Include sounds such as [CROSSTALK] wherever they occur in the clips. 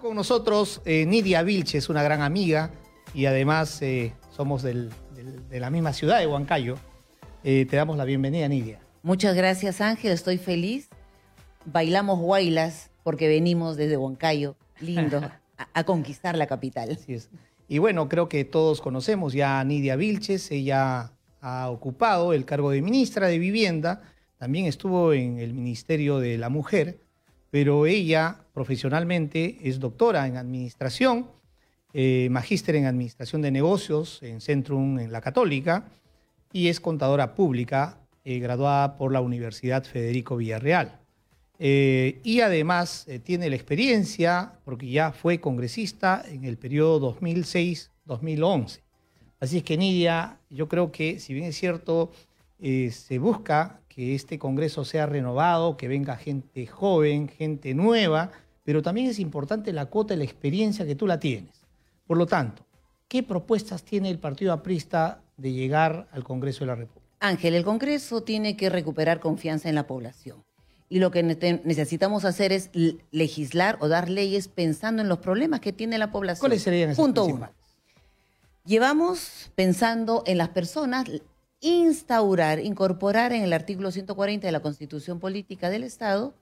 con nosotros eh, Nidia Vilches, una gran amiga y además eh, somos del- del- de la misma ciudad de Huancayo. Eh, te damos la bienvenida, Nidia. Muchas gracias Ángel, estoy feliz. Bailamos guaylas porque venimos desde Huancayo, lindo, [LAUGHS] a, a conquistar la capital. Así es. Y bueno, creo que todos conocemos ya a Nidia Vilches. Ella ha ocupado el cargo de ministra de Vivienda. También estuvo en el Ministerio de la Mujer. Pero ella profesionalmente es doctora en administración, eh, magíster en administración de negocios en Centrum en la Católica y es contadora pública eh, graduada por la Universidad Federico Villarreal. Eh, y además tiene la experiencia, porque ya fue congresista en el periodo 2006-2011. Así es que Nidia, yo creo que si bien es cierto, eh, se busca que este Congreso sea renovado, que venga gente joven, gente nueva, pero también es importante la cuota y la experiencia que tú la tienes. Por lo tanto, ¿qué propuestas tiene el Partido Aprista de llegar al Congreso de la República? Ángel, el Congreso tiene que recuperar confianza en la población. Y lo que ne- necesitamos hacer es legislar o dar leyes pensando en los problemas que tiene la población. ¿Cuáles serían esas Punto uno. Llevamos pensando en las personas, instaurar, incorporar en el artículo 140 de la Constitución Política del Estado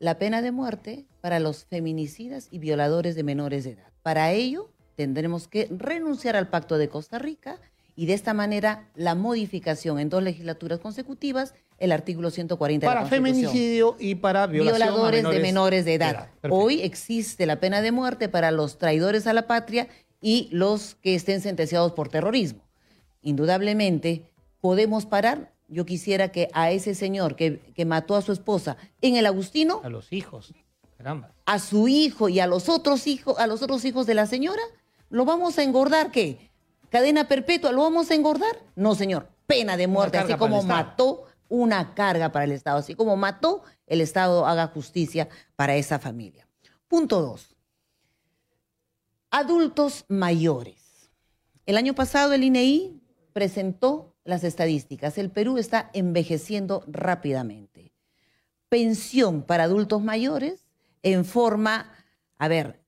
la pena de muerte para los feminicidas y violadores de menores de edad. Para ello, tendremos que renunciar al Pacto de Costa Rica y de esta manera la modificación en dos legislaturas consecutivas, el artículo 140 Para de la Constitución feminicidio y para violación a violadores menores de menores de edad. Hoy existe la pena de muerte para los traidores a la patria y los que estén sentenciados por terrorismo. Indudablemente, podemos parar. Yo quisiera que a ese señor que, que mató a su esposa en el Agustino, a los hijos. Caramba. a su hijo y a los otros hijos, a los otros hijos de la señora, ¿lo vamos a engordar qué? ¿Cadena perpetua? ¿Lo vamos a engordar? No, señor. Pena de muerte, así como mató una carga para el Estado, así como mató, el Estado haga justicia para esa familia. Punto dos. Adultos mayores. El año pasado el INEI presentó las estadísticas. El Perú está envejeciendo rápidamente. Pensión para adultos mayores en forma, a ver,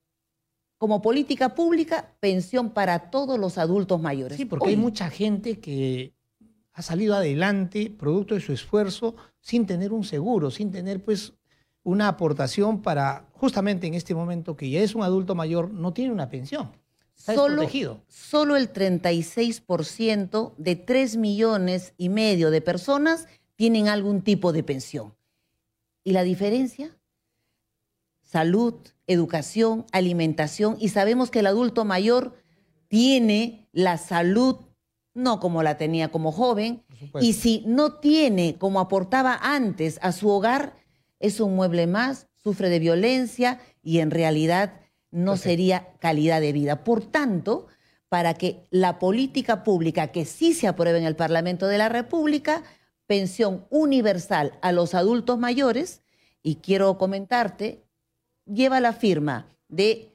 como política pública, pensión para todos los adultos mayores. Sí, porque Hoy, hay mucha gente que ha salido adelante producto de su esfuerzo sin tener un seguro, sin tener pues una aportación para justamente en este momento que ya es un adulto mayor, no tiene una pensión. Solo, el 36% de 3 millones y medio de personas tienen algún tipo de pensión. ¿Y la diferencia? Salud, educación, alimentación. Y sabemos que el adulto mayor tiene la salud no como la tenía como joven. Y si no tiene como aportaba antes a su hogar, es un mueble más, sufre de violencia y en realidad no sería calidad de vida. Por tanto, para que la política pública que sí se apruebe en el Parlamento de la República, pensión universal a los adultos mayores, y quiero comentarte, lleva la firma de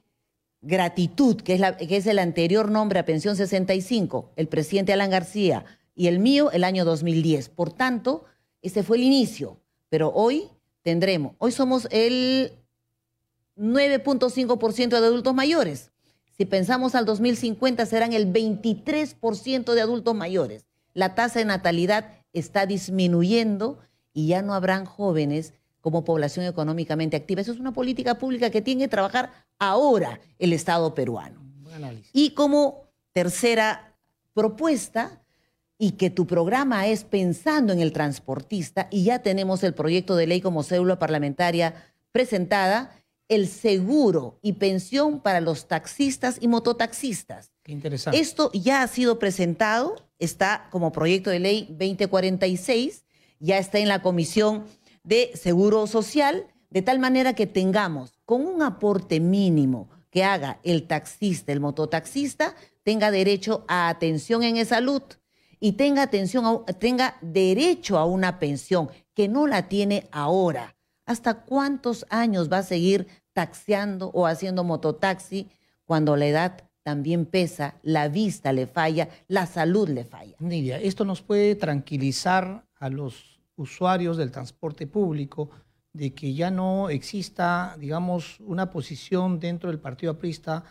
gratitud, que es, la- que es el anterior nombre a pensión 65, el presidente Alan García, y el mío el año 2010. Por tanto, ese fue el inicio, pero hoy tendremos, hoy somos el 9.5% de adultos mayores. Si pensamos al 2050 serán el 23% de adultos mayores. La tasa de natalidad está disminuyendo y ya no habrán jóvenes como población económicamente activa. Eso es una política pública que tiene que trabajar ahora el Estado peruano. Y como tercera propuesta, y que tu programa es pensando en el transportista, y ya tenemos el proyecto de ley como célula parlamentaria presentada, el seguro y pensión para los taxistas y mototaxistas. Qué interesante. Esto ya ha sido presentado, está como proyecto de ley 2046, ya está en la Comisión de Seguro Social, de tal manera que tengamos con un aporte mínimo que haga el taxista, el mototaxista, tenga derecho a atención en salud y tenga atención a- tenga derecho a una pensión que no la tiene ahora. ¿Hasta cuántos años va a seguir taxiando o haciendo mototaxi cuando la edad también pesa, la vista le falla, la salud le falla? Nidia, esto nos puede tranquilizar a los usuarios del transporte público de que ya no exista, digamos, una posición dentro del Partido Aprista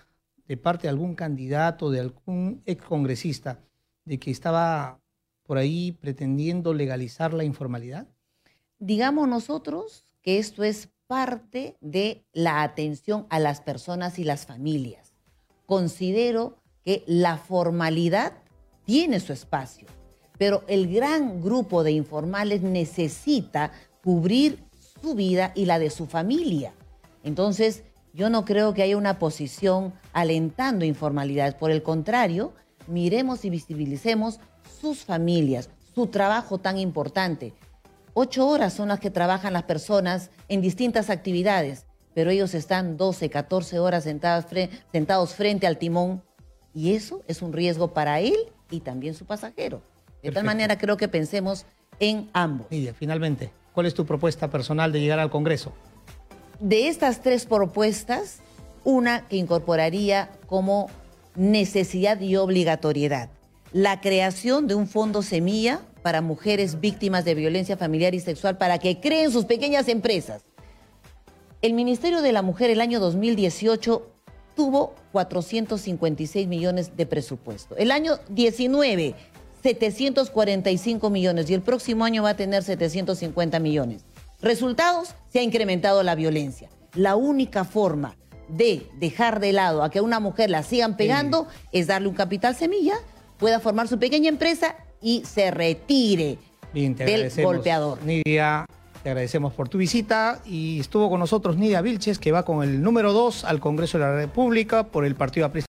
de parte de algún candidato, de algún excongresista, de que estaba por ahí pretendiendo legalizar la informalidad? Digamos nosotros que esto es parte de la atención a las personas y las familias. Considero que la formalidad tiene su espacio, pero el gran grupo de informales necesita cubrir su vida y la de su familia. Entonces, yo no creo que haya una posición alentando informalidad. Por el contrario, miremos y visibilicemos sus familias, su trabajo tan importante. Ocho horas son las que trabajan las personas en distintas actividades, pero ellos están 12, 14 horas sentados, sentados frente al timón y eso es un riesgo para él y también su pasajero. De tal manera creo que pensemos en ambos. Lidia, finalmente, ¿cuál es tu propuesta personal de llegar al Congreso? De estas tres propuestas, una que incorporaría como necesidad y obligatoriedad la creación de un fondo semilla para mujeres víctimas de violencia familiar y sexual para que creen sus pequeñas empresas. El Ministerio de la Mujer el año 2018 tuvo 456 millones de presupuesto. El año 19, 745 millones y el próximo año va a tener 750 millones. Resultados, se ha incrementado la violencia. La única forma de dejar de lado a que a una mujer la sigan pegando es darle un capital semilla, pueda formar su pequeña empresa y se retire del golpeador. Nidia, te agradecemos por tu visita y estuvo con nosotros Nidia Vilches, que va con el número 2 al Congreso de la República por el Partido Aprista.